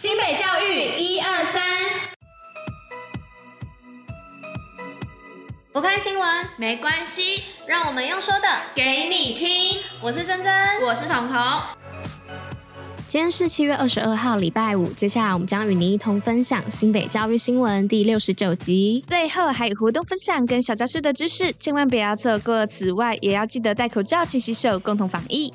新北教育一二三，不看新闻没关系，让我们用说的给你听。我是珍珍，我是彤彤。今天是七月二十二号，礼拜五。接下来我们将与您一同分享新北教育新闻第六十九集。最后还有活动分享跟小教室的知识，千万不要错过。此外，也要记得戴口罩、勤洗手，共同防疫。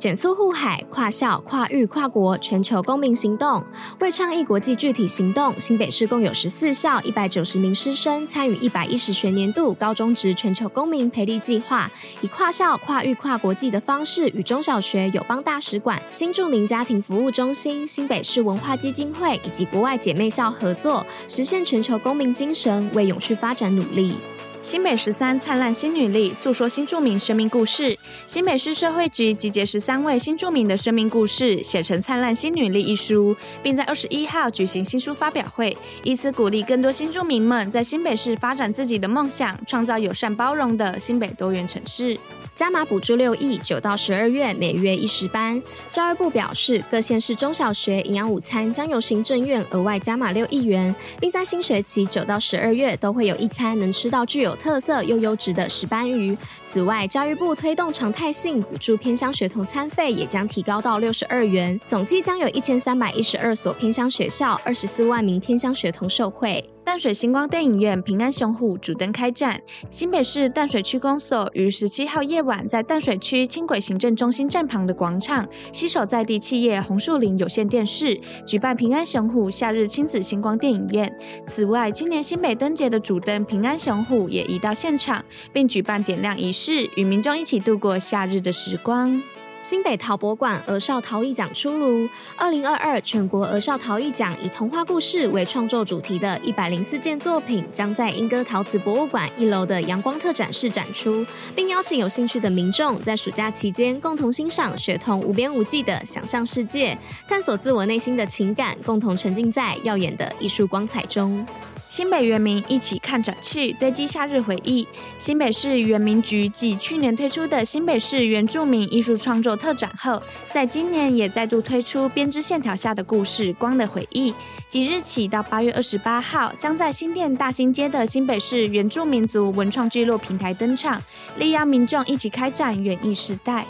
减速护海，跨校、跨域、跨国，全球公民行动。为倡议国际具体行动，新北市共有十四校一百九十名师生参与一百一十学年度高中职全球公民培力计划，以跨校、跨域、跨国际的方式，与中小学友邦大使馆、新住民家庭服务中心、新北市文化基金会以及国外姐妹校合作，实现全球公民精神，为永续发展努力。新北十三灿烂新女力，诉说新住民生命故事。新北市社会局集结十三位新住民的生命故事，写成《灿烂新女力》一书，并在二十一号举行新书发表会，以此鼓励更多新住民们在新北市发展自己的梦想，创造友善包容的新北多元城市。加码补助六亿，九到十二月每月一十班。教育部表示，各县市中小学营养午餐将由行政院额外加码六亿元，并在新学期九到十二月都会有一餐能吃到具有特色又优质的石斑鱼。此外，教育部推动常态性补助偏乡学童餐费也将提高到六十二元，总计将有一千三百一十二所偏乡学校，二十四万名偏乡学童受惠。淡水星光电影院平安熊虎主灯开展，新北市淡水区公所于十七号夜晚在淡水区轻轨行政中心站旁的广场，携手在地企业红树林有线电视，举办平安熊虎夏日亲子星光电影院。此外，今年新北灯节的主灯平安熊虎也移到现场，并举办点亮仪式，与民众一起度过夏日的时光。新北陶博馆儿少陶艺奖出炉，二零二二全国儿少陶艺奖以童话故事为创作主题的一百零四件作品，将在莺歌陶瓷博物馆一楼的阳光特展室展出，并邀请有兴趣的民众在暑假期间共同欣赏学童无边无际的想象世界，探索自我内心的情感，共同沉浸在耀眼的艺术光彩中。新北原民一起看展去，堆积夏日回忆。新北市原民局继去年推出的新北市原住民艺术创作特展后，在今年也再度推出编织线条下的故事《光的回忆》。即日起到八月二十八号，将在新店大兴街的新北市原住民族文创聚落平台登场，力邀民众一起开展园艺时代。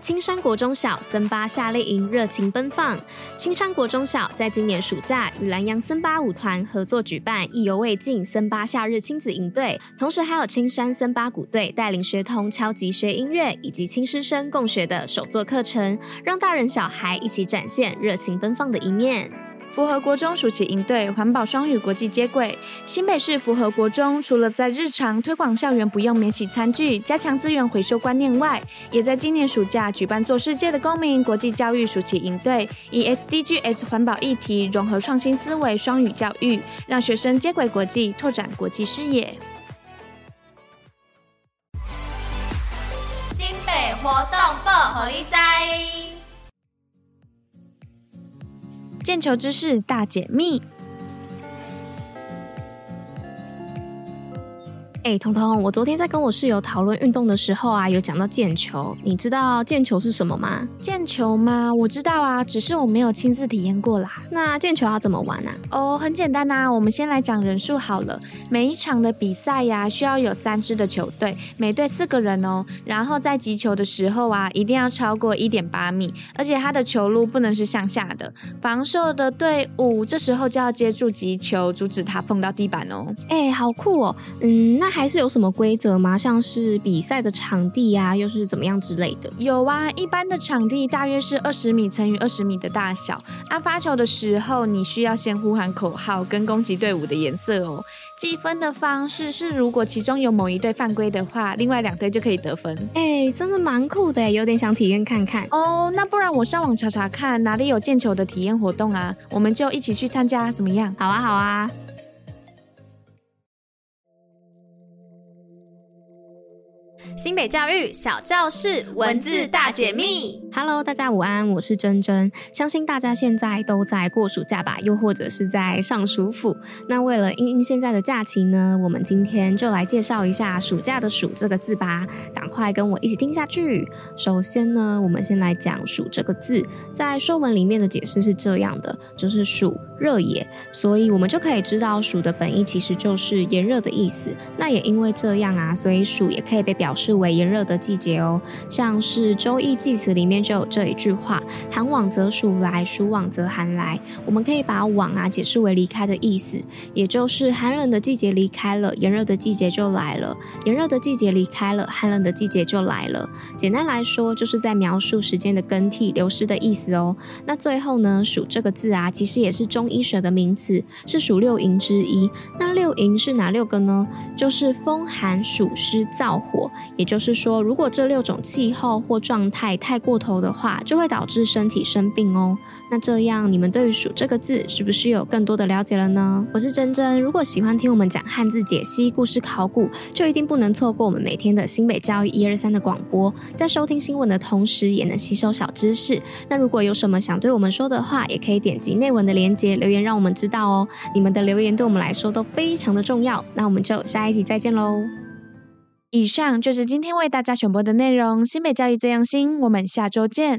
青山国中小森巴夏令营热情奔放。青山国中小在今年暑假与蓝洋森巴舞团合作举办意犹未尽森巴夏日亲子营队，同时还有青山森巴鼓队带领学童敲击学音乐，以及青师生共学的首座课程，让大人小孩一起展现热情奔放的一面。福和国中暑期营队环保双语国际接轨，新北市福和国中除了在日常推广校园不用免洗餐具、加强资源回收观念外，也在今年暑假举办做世界的公民国际教育暑期营队，以 SDGs 环保议题融合创新思维双语教育，让学生接轨国际，拓展国际视野。新北活动报虎哩知。毽球知识大解密。哎，彤彤，我昨天在跟我室友讨论运动的时候啊，有讲到毽球。你知道毽球是什么吗？毽球吗？我知道啊，只是我没有亲自体验过啦。那毽球要怎么玩啊？哦，很简单呐，我们先来讲人数好了。每一场的比赛呀，需要有三支的球队，每队四个人哦。然后在击球的时候啊，一定要超过一点八米，而且它的球路不能是向下的。防守的队伍这时候就要接住击球，阻止它碰到地板哦。哎，好酷哦。嗯，那。还是有什么规则吗？像是比赛的场地呀、啊，又是怎么样之类的？有啊，一般的场地大约是二十米乘以二十米的大小。按、啊、发球的时候，你需要先呼喊口号跟攻击队伍的颜色哦。计分的方式是，如果其中有某一队犯规的话，另外两队就可以得分。哎、欸，真的蛮酷的，有点想体验看看。哦，那不然我上网查查看哪里有毽球的体验活动啊？我们就一起去参加，怎么样？好啊，好啊。新北教育小教室文字大解密，Hello，大家午安，我是珍珍。相信大家现在都在过暑假吧，又或者是在上暑辅。那为了因应现在的假期呢，我们今天就来介绍一下“暑假”的“暑”这个字吧。赶快跟我一起听下去。首先呢，我们先来讲“暑”这个字，在说文里面的解释是这样的，就是“暑，热也”，所以我们就可以知道“暑”的本意其实就是炎热的意思。那也因为这样啊，所以“暑”也可以被表表示为炎热的季节哦，像是《周易祭辞》里面就有这一句话：“寒往则暑来，暑往则寒来。”我们可以把“往”啊解释为离开的意思，也就是寒冷的季节离开了，炎热的季节就来了；炎热的季节离开了，寒冷的季节就来了。简单来说，就是在描述时间的更替、流失的意思哦。那最后呢，“暑”这个字啊，其实也是中医学的名词，是属六淫之一。那六淫是哪六个呢？就是风、寒、暑、湿、燥、火。也就是说，如果这六种气候或状态太过头的话，就会导致身体生病哦。那这样，你们对于“暑”这个字是不是有更多的了解了呢？我是珍珍，如果喜欢听我们讲汉字解析、故事考古，就一定不能错过我们每天的新北教育一二三的广播。在收听新闻的同时，也能吸收小知识。那如果有什么想对我们说的话，也可以点击内文的链接留言，让我们知道哦。你们的留言对我们来说都非常的重要。那我们就下一集再见喽。以上就是今天为大家选播的内容。新北教育这样新，我们下周见。